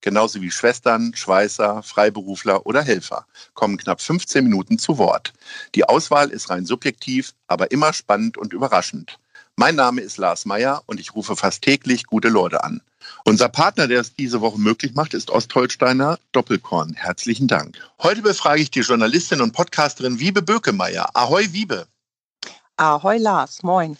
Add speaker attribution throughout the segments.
Speaker 1: genauso wie Schwestern, Schweißer, Freiberufler oder Helfer, kommen knapp 15 Minuten zu Wort. Die Auswahl ist rein subjektiv, aber immer spannend und überraschend. Mein Name ist Lars Meyer und ich rufe fast täglich gute Leute an. Unser Partner, der es diese Woche möglich macht, ist Ostholsteiner Doppelkorn. Herzlichen Dank. Heute befrage ich die Journalistin und Podcasterin Wiebe Bökemeyer. Ahoi, Wiebe.
Speaker 2: Ahoi, Lars. Moin.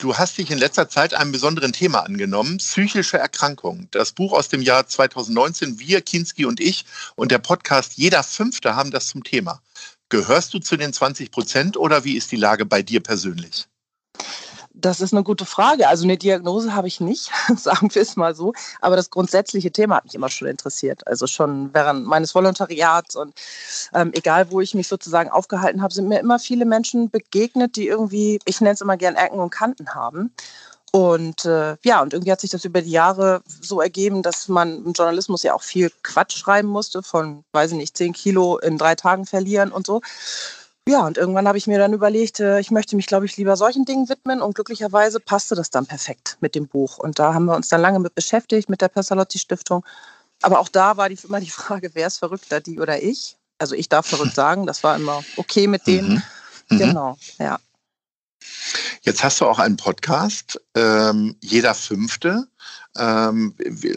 Speaker 1: Du hast dich in letzter Zeit einem besonderen Thema angenommen, psychische Erkrankungen. Das Buch aus dem Jahr 2019, Wir, Kinski und ich und der Podcast Jeder Fünfte haben das zum Thema. Gehörst du zu den 20 Prozent oder wie ist die Lage bei dir persönlich?
Speaker 2: Das ist eine gute Frage. Also eine Diagnose habe ich nicht, sagen wir es mal so. Aber das grundsätzliche Thema hat mich immer schon interessiert. Also schon während meines Volontariats und ähm, egal, wo ich mich sozusagen aufgehalten habe, sind mir immer viele Menschen begegnet, die irgendwie, ich nenne es immer gern Ecken und Kanten haben. Und äh, ja, und irgendwie hat sich das über die Jahre so ergeben, dass man im Journalismus ja auch viel Quatsch schreiben musste, von, weiß ich nicht, zehn Kilo in drei Tagen verlieren und so. Ja, und irgendwann habe ich mir dann überlegt, äh, ich möchte mich, glaube ich, lieber solchen Dingen widmen. Und glücklicherweise passte das dann perfekt mit dem Buch. Und da haben wir uns dann lange mit beschäftigt, mit der Pestalozzi Stiftung. Aber auch da war die, immer die Frage, wer ist verrückter, die oder ich? Also ich darf verrückt sagen, das war immer okay mit denen. Mhm. mhm. Genau, ja.
Speaker 1: Jetzt hast du auch einen Podcast, ähm, jeder fünfte. Ähm,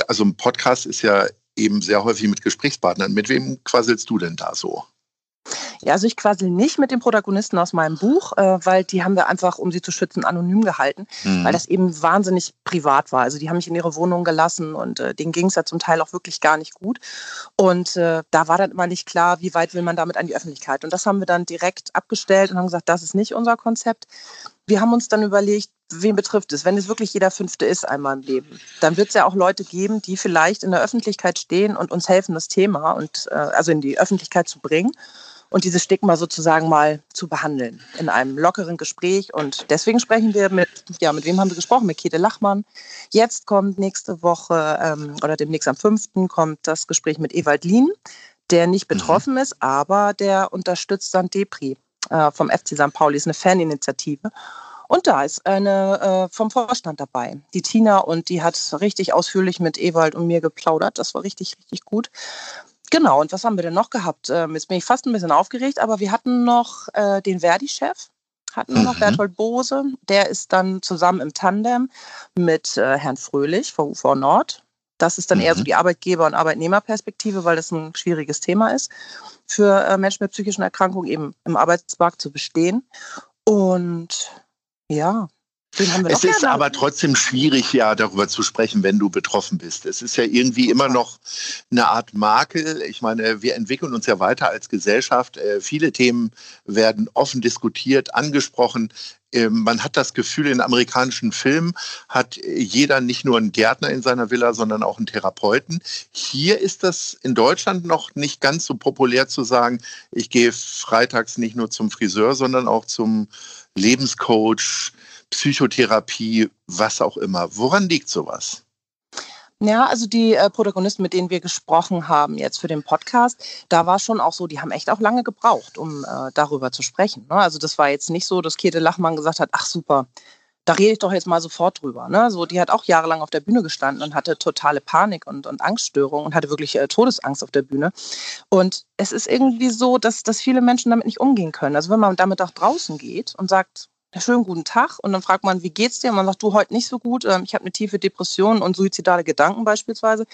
Speaker 1: also ein Podcast ist ja eben sehr häufig mit Gesprächspartnern. Mit wem quasselst du denn da so?
Speaker 2: Ja, also ich quasi nicht mit den Protagonisten aus meinem Buch, äh, weil die haben wir einfach, um sie zu schützen, anonym gehalten, mhm. weil das eben wahnsinnig privat war. Also die haben mich in ihre Wohnung gelassen und äh, denen ging es ja zum Teil auch wirklich gar nicht gut. Und äh, da war dann immer nicht klar, wie weit will man damit an die Öffentlichkeit. Und das haben wir dann direkt abgestellt und haben gesagt, das ist nicht unser Konzept. Wir haben uns dann überlegt, wen betrifft es? Wenn es wirklich jeder Fünfte ist einmal im Leben, dann wird es ja auch Leute geben, die vielleicht in der Öffentlichkeit stehen und uns helfen, das Thema und äh, also in die Öffentlichkeit zu bringen und dieses Stigma sozusagen mal zu behandeln in einem lockeren Gespräch. Und deswegen sprechen wir mit, ja, mit wem haben wir gesprochen? Mit Käthe Lachmann. Jetzt kommt nächste Woche ähm, oder demnächst am 5. kommt das Gespräch mit Ewald Lien, der nicht mhm. betroffen mhm. ist, aber der unterstützt St. Depri äh, vom FC St. Pauli, ist eine Faninitiative. Und da ist eine äh, vom Vorstand dabei, die Tina, und die hat richtig ausführlich mit Ewald und mir geplaudert. Das war richtig, richtig gut. Genau, und was haben wir denn noch gehabt? Ähm, jetzt bin ich fast ein bisschen aufgeregt, aber wir hatten noch äh, den Verdi-Chef, hatten wir noch mhm. Berthold Bose. Der ist dann zusammen im Tandem mit äh, Herrn Fröhlich von UV Nord. Das ist dann mhm. eher so mhm. die Arbeitgeber- und Arbeitnehmerperspektive, weil das ein schwieriges Thema ist, für äh, Menschen mit psychischen Erkrankungen eben im Arbeitsmarkt zu bestehen. Und ja,
Speaker 1: es ist aber trotzdem schwierig, ja, darüber zu sprechen, wenn du betroffen bist. Es ist ja irgendwie immer noch eine Art Makel. Ich meine, wir entwickeln uns ja weiter als Gesellschaft. Äh, viele Themen werden offen diskutiert, angesprochen. Ähm, man hat das Gefühl, in amerikanischen Filmen hat jeder nicht nur einen Gärtner in seiner Villa, sondern auch einen Therapeuten. Hier ist das in Deutschland noch nicht ganz so populär zu sagen, ich gehe freitags nicht nur zum Friseur, sondern auch zum Lebenscoach, Psychotherapie, was auch immer. Woran liegt sowas?
Speaker 2: Ja, also die äh, Protagonisten, mit denen wir gesprochen haben jetzt für den Podcast, da war schon auch so, die haben echt auch lange gebraucht, um äh, darüber zu sprechen. Ne? Also das war jetzt nicht so, dass Käthe Lachmann gesagt hat, ach super, da rede ich doch jetzt mal sofort drüber. Ne? So, die hat auch jahrelang auf der Bühne gestanden und hatte totale Panik und, und Angststörungen und hatte wirklich äh, Todesangst auf der Bühne. Und es ist irgendwie so, dass, dass viele Menschen damit nicht umgehen können. Also wenn man damit auch draußen geht und sagt, schönen guten Tag. Und dann fragt man, wie geht's dir? Und man sagt, du heute nicht so gut. Ähm, ich habe eine tiefe Depression und suizidale Gedanken beispielsweise.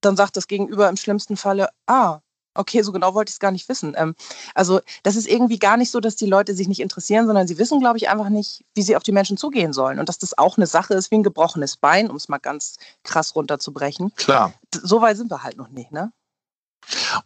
Speaker 2: Dann sagt das Gegenüber im schlimmsten Falle, ah, okay, so genau wollte ich es gar nicht wissen. Ähm, also das ist irgendwie gar nicht so, dass die Leute sich nicht interessieren, sondern sie wissen, glaube ich, einfach nicht, wie sie auf die Menschen zugehen sollen. Und dass das auch eine Sache ist wie ein gebrochenes Bein, um es mal ganz krass runterzubrechen.
Speaker 1: Klar.
Speaker 2: So weit sind wir halt noch nicht, ne?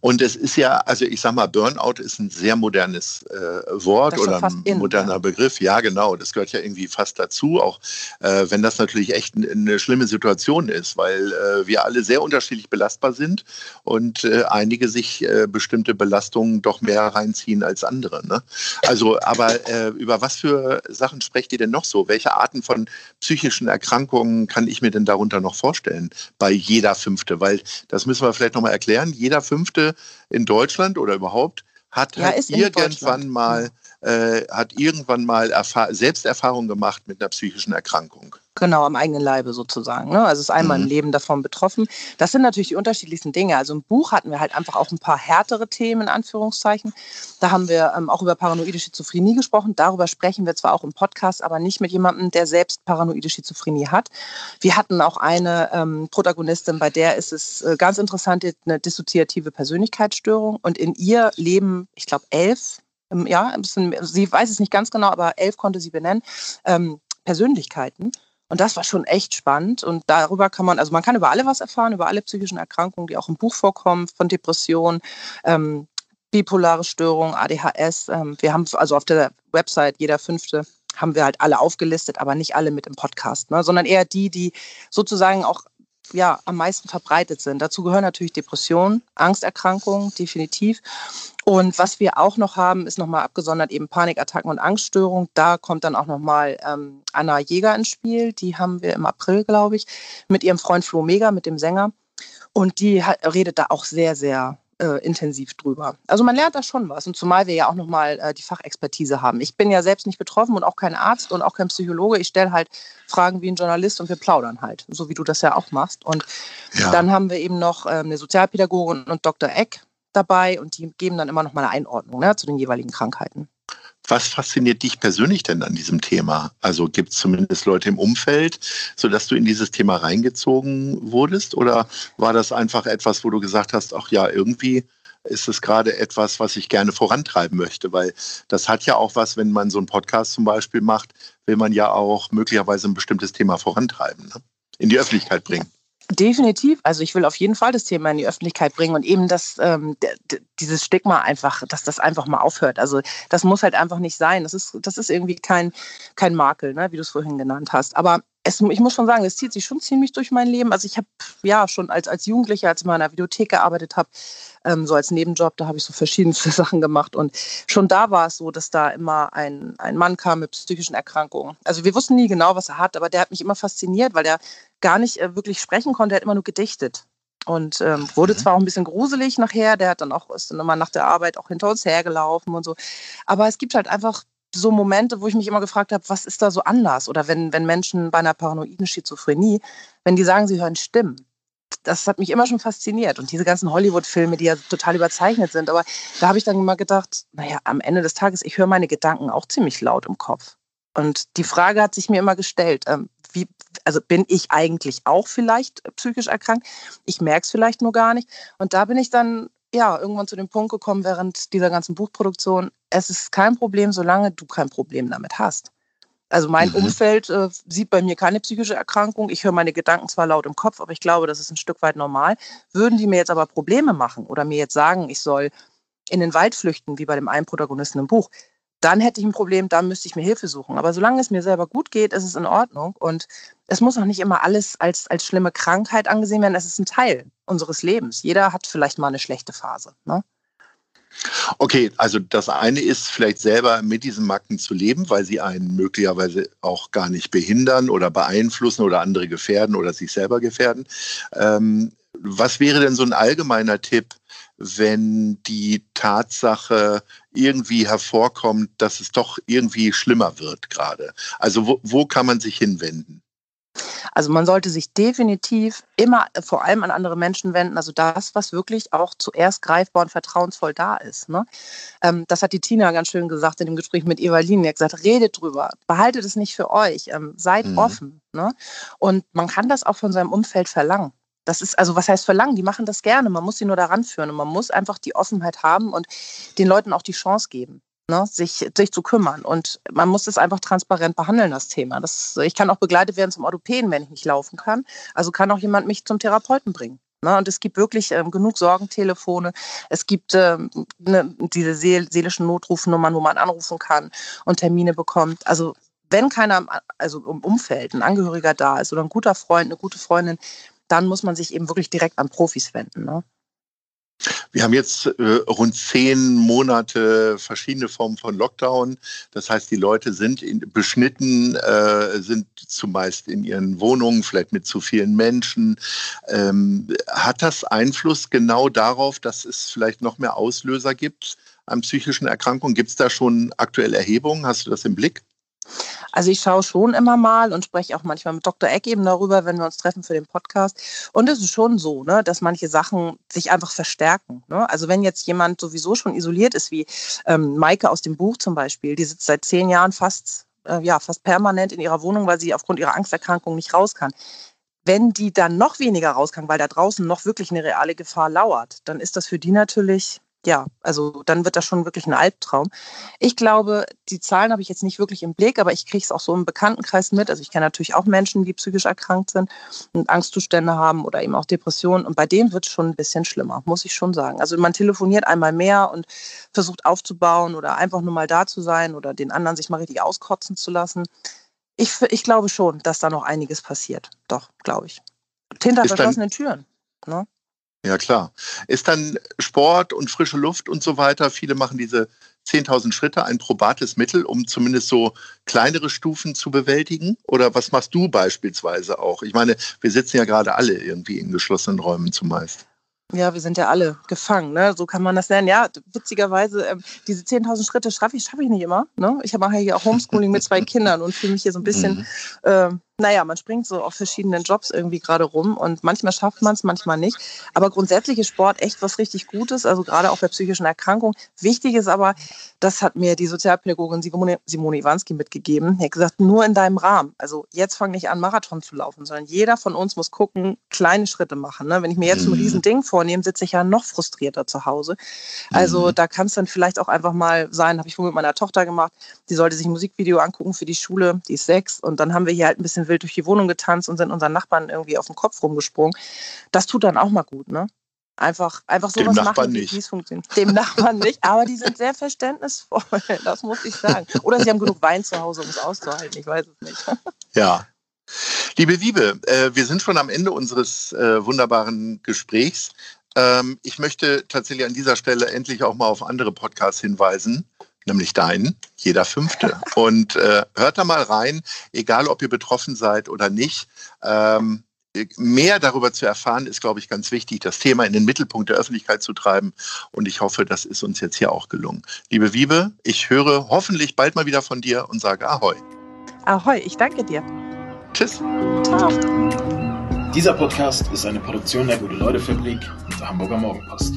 Speaker 1: Und es ist ja, also ich sag mal, Burnout ist ein sehr modernes äh, Wort oder ein in, moderner ja. Begriff. Ja, genau. Das gehört ja irgendwie fast dazu, auch äh, wenn das natürlich echt eine schlimme Situation ist, weil äh, wir alle sehr unterschiedlich belastbar sind und äh, einige sich äh, bestimmte Belastungen doch mehr reinziehen als andere. Ne? Also, aber äh, über was für Sachen sprecht ihr denn noch so? Welche Arten von psychischen Erkrankungen kann ich mir denn darunter noch vorstellen bei jeder Fünfte? Weil das müssen wir vielleicht nochmal erklären. Jeder Fünfte in Deutschland oder überhaupt hat ja, halt irgendwann mal äh, hat irgendwann mal Selbsterfahrung gemacht mit einer psychischen Erkrankung.
Speaker 2: Genau, am eigenen Leibe sozusagen. Ne? Also ist einmal mhm. im Leben davon betroffen. Das sind natürlich die unterschiedlichsten Dinge. Also im Buch hatten wir halt einfach auch ein paar härtere Themen, in Anführungszeichen. Da haben wir ähm, auch über paranoide Schizophrenie gesprochen. Darüber sprechen wir zwar auch im Podcast, aber nicht mit jemandem, der selbst paranoide Schizophrenie hat. Wir hatten auch eine ähm, Protagonistin, bei der ist es äh, ganz interessant, eine dissoziative Persönlichkeitsstörung. Und in ihr leben, ich glaube, elf ja, bisschen, sie weiß es nicht ganz genau, aber elf konnte sie benennen, ähm, Persönlichkeiten. Und das war schon echt spannend. Und darüber kann man, also man kann über alle was erfahren, über alle psychischen Erkrankungen, die auch im Buch vorkommen, von Depressionen, ähm, bipolare Störungen, ADHS. Ähm, wir haben also auf der Website jeder fünfte haben wir halt alle aufgelistet, aber nicht alle mit im Podcast, ne? sondern eher die, die sozusagen auch ja, am meisten verbreitet sind. Dazu gehören natürlich Depressionen, Angsterkrankungen, definitiv. Und was wir auch noch haben, ist nochmal abgesondert eben Panikattacken und Angststörungen. Da kommt dann auch nochmal ähm, Anna Jäger ins Spiel. Die haben wir im April, glaube ich, mit ihrem Freund Flo Mega, mit dem Sänger. Und die hat, redet da auch sehr, sehr äh, intensiv drüber. Also man lernt da schon was und zumal wir ja auch nochmal äh, die Fachexpertise haben. Ich bin ja selbst nicht betroffen und auch kein Arzt und auch kein Psychologe. Ich stelle halt Fragen wie ein Journalist und wir plaudern halt, so wie du das ja auch machst. Und ja. dann haben wir eben noch äh, eine Sozialpädagogin und Dr. Eck dabei und die geben dann immer noch mal eine Einordnung ne, zu den jeweiligen Krankheiten.
Speaker 1: Was fasziniert dich persönlich denn an diesem Thema? Also gibt es zumindest Leute im Umfeld, sodass du in dieses Thema reingezogen wurdest? Oder war das einfach etwas, wo du gesagt hast, ach ja, irgendwie ist es gerade etwas, was ich gerne vorantreiben möchte? Weil das hat ja auch was, wenn man so einen Podcast zum Beispiel macht, will man ja auch möglicherweise ein bestimmtes Thema vorantreiben, ne? in die Öffentlichkeit bringen.
Speaker 2: Definitiv. Also ich will auf jeden Fall das Thema in die Öffentlichkeit bringen und eben das, ähm, dieses Stigma einfach, dass das einfach mal aufhört. Also das muss halt einfach nicht sein. Das ist, das ist irgendwie kein, kein Makel, ne, wie du es vorhin genannt hast. Aber es, ich muss schon sagen, es zieht sich schon ziemlich durch mein Leben. Also ich habe ja schon als, als Jugendlicher, als ich mal in einer Videothek gearbeitet habe, ähm, so als Nebenjob, da habe ich so verschiedenste Sachen gemacht. Und schon da war es so, dass da immer ein, ein Mann kam mit psychischen Erkrankungen. Also wir wussten nie genau, was er hat, aber der hat mich immer fasziniert, weil der gar nicht äh, wirklich sprechen konnte, er hat immer nur gedichtet. Und ähm, wurde mhm. zwar auch ein bisschen gruselig nachher, der hat dann auch, ist dann immer nach der Arbeit auch hinter uns hergelaufen und so. Aber es gibt halt einfach so Momente, wo ich mich immer gefragt habe, was ist da so anders? Oder wenn, wenn Menschen bei einer paranoiden Schizophrenie, wenn die sagen, sie hören Stimmen, das hat mich immer schon fasziniert. Und diese ganzen Hollywood-Filme, die ja total überzeichnet sind. Aber da habe ich dann immer gedacht, naja, am Ende des Tages, ich höre meine Gedanken auch ziemlich laut im Kopf. Und die Frage hat sich mir immer gestellt, ähm, wie, also bin ich eigentlich auch vielleicht psychisch erkrankt? Ich merke es vielleicht nur gar nicht. Und da bin ich dann ja irgendwann zu dem Punkt gekommen während dieser ganzen Buchproduktion, es ist kein Problem, solange du kein Problem damit hast. Also mein mhm. Umfeld äh, sieht bei mir keine psychische Erkrankung. Ich höre meine Gedanken zwar laut im Kopf, aber ich glaube, das ist ein Stück weit normal. Würden die mir jetzt aber Probleme machen oder mir jetzt sagen, ich soll in den Wald flüchten, wie bei dem einen Protagonisten im Buch, dann hätte ich ein Problem, da müsste ich mir Hilfe suchen. Aber solange es mir selber gut geht, ist es in Ordnung. Und es muss auch nicht immer alles als, als schlimme Krankheit angesehen werden. Es ist ein Teil unseres Lebens. Jeder hat vielleicht mal eine schlechte Phase. Ne?
Speaker 1: Okay, also das eine ist vielleicht selber mit diesen Macken zu leben, weil sie einen möglicherweise auch gar nicht behindern oder beeinflussen oder andere gefährden oder sich selber gefährden. Ähm, was wäre denn so ein allgemeiner Tipp, wenn die Tatsache irgendwie hervorkommt, dass es doch irgendwie schlimmer wird gerade? Also wo, wo kann man sich hinwenden?
Speaker 2: Also man sollte sich definitiv immer vor allem an andere Menschen wenden, also das, was wirklich auch zuerst greifbar und vertrauensvoll da ist. Ne? Ähm, das hat die Tina ganz schön gesagt in dem Gespräch mit Evalin. Die hat gesagt, redet drüber, behaltet es nicht für euch, ähm, seid mhm. offen. Ne? Und man kann das auch von seinem Umfeld verlangen. Das ist, also was heißt verlangen? Die machen das gerne. Man muss sie nur daran führen und man muss einfach die Offenheit haben und den Leuten auch die Chance geben ne, sich, sich zu kümmern. Und man muss es einfach transparent behandeln, das Thema. Das, ich kann auch begleitet werden zum Orthopäden, wenn ich nicht laufen kann. Also kann auch jemand mich zum Therapeuten bringen. Ne? Und es gibt wirklich ähm, genug Sorgentelefone. Es gibt ähm, ne, diese seel seelischen Notrufnummern, wo man anrufen kann und Termine bekommt. Also wenn keiner, also im Umfeld, ein Angehöriger da ist oder ein guter Freund, eine gute Freundin, dann muss man sich eben wirklich direkt an Profis wenden. Ne?
Speaker 1: Wir haben jetzt äh, rund zehn Monate verschiedene Formen von Lockdown. Das heißt, die Leute sind in, beschnitten, äh, sind zumeist in ihren Wohnungen, vielleicht mit zu vielen Menschen. Ähm, hat das Einfluss genau darauf, dass es vielleicht noch mehr Auslöser gibt an psychischen Erkrankungen? Gibt es da schon aktuelle Erhebungen? Hast du das im Blick?
Speaker 2: Also ich schaue schon immer mal und spreche auch manchmal mit Dr. Eck eben darüber, wenn wir uns treffen für den Podcast. Und es ist schon so, ne, dass manche Sachen sich einfach verstärken. Ne? Also wenn jetzt jemand sowieso schon isoliert ist, wie ähm, Maike aus dem Buch zum Beispiel, die sitzt seit zehn Jahren fast, äh, ja, fast permanent in ihrer Wohnung, weil sie aufgrund ihrer Angsterkrankung nicht raus kann. Wenn die dann noch weniger raus kann, weil da draußen noch wirklich eine reale Gefahr lauert, dann ist das für die natürlich ja, also dann wird das schon wirklich ein Albtraum. Ich glaube, die Zahlen habe ich jetzt nicht wirklich im Blick, aber ich kriege es auch so im Bekanntenkreis mit. Also ich kenne natürlich auch Menschen, die psychisch erkrankt sind und Angstzustände haben oder eben auch Depressionen. Und bei denen wird es schon ein bisschen schlimmer, muss ich schon sagen. Also man telefoniert einmal mehr und versucht aufzubauen oder einfach nur mal da zu sein oder den anderen sich mal richtig auskotzen zu lassen. Ich, ich glaube schon, dass da noch einiges passiert. Doch, glaube ich. Hinter verschlossenen Türen. Ne?
Speaker 1: Ja, klar. Ist dann Sport und frische Luft und so weiter, viele machen diese 10.000 Schritte ein probates Mittel, um zumindest so kleinere Stufen zu bewältigen? Oder was machst du beispielsweise auch? Ich meine, wir sitzen ja gerade alle irgendwie in geschlossenen Räumen zumeist.
Speaker 2: Ja, wir sind ja alle gefangen, ne? so kann man das nennen. Ja, witzigerweise, äh, diese 10.000 Schritte schaffe ich, schaffe ich nicht immer. Ne? Ich mache ja hier auch Homeschooling mit zwei Kindern und fühle mich hier so ein bisschen mhm. äh, naja, man springt so auf verschiedenen Jobs irgendwie gerade rum und manchmal schafft man es, manchmal nicht. Aber grundsätzlich ist Sport echt was richtig Gutes, also gerade auch bei psychischen Erkrankungen. Wichtig ist aber, das hat mir die Sozialpädagogin Simone, Simone Iwanski mitgegeben. Die hat gesagt, nur in deinem Rahmen. Also jetzt fang nicht an, Marathon zu laufen, sondern jeder von uns muss gucken, kleine Schritte machen. Ne? Wenn ich mir jetzt mhm. ein Riesending vornehme, sitze ich ja noch frustrierter zu Hause. Also mhm. da kann es dann vielleicht auch einfach mal sein, habe ich wohl mit meiner Tochter gemacht, die sollte sich ein Musikvideo angucken für die Schule, die ist sechs und dann haben wir hier halt ein bisschen wild durch die Wohnung getanzt und sind unseren Nachbarn irgendwie auf den Kopf rumgesprungen. Das tut dann auch mal gut, ne? Einfach, einfach sowas
Speaker 1: Dem
Speaker 2: machen,
Speaker 1: wie
Speaker 2: es funktioniert. Dem Nachbarn nicht, aber die sind sehr verständnisvoll, das muss ich sagen. Oder sie haben genug Wein zu Hause, um es auszuhalten, ich weiß es nicht.
Speaker 1: Ja. Liebe Wiebe, äh, wir sind schon am Ende unseres äh, wunderbaren Gesprächs. Ähm, ich möchte tatsächlich an dieser Stelle endlich auch mal auf andere Podcasts hinweisen nämlich deinen, jeder fünfte. Und äh, hört da mal rein, egal ob ihr betroffen seid oder nicht. Ähm, mehr darüber zu erfahren, ist, glaube ich, ganz wichtig, das Thema in den Mittelpunkt der Öffentlichkeit zu treiben. Und ich hoffe, das ist uns jetzt hier auch gelungen. Liebe Wiebe, ich höre hoffentlich bald mal wieder von dir und sage Ahoi.
Speaker 2: Ahoi, ich danke dir.
Speaker 1: Tschüss.
Speaker 3: Ciao. Dieser Podcast ist eine Produktion der Gute-Leute-Fabrik und der Hamburger Morgenpost.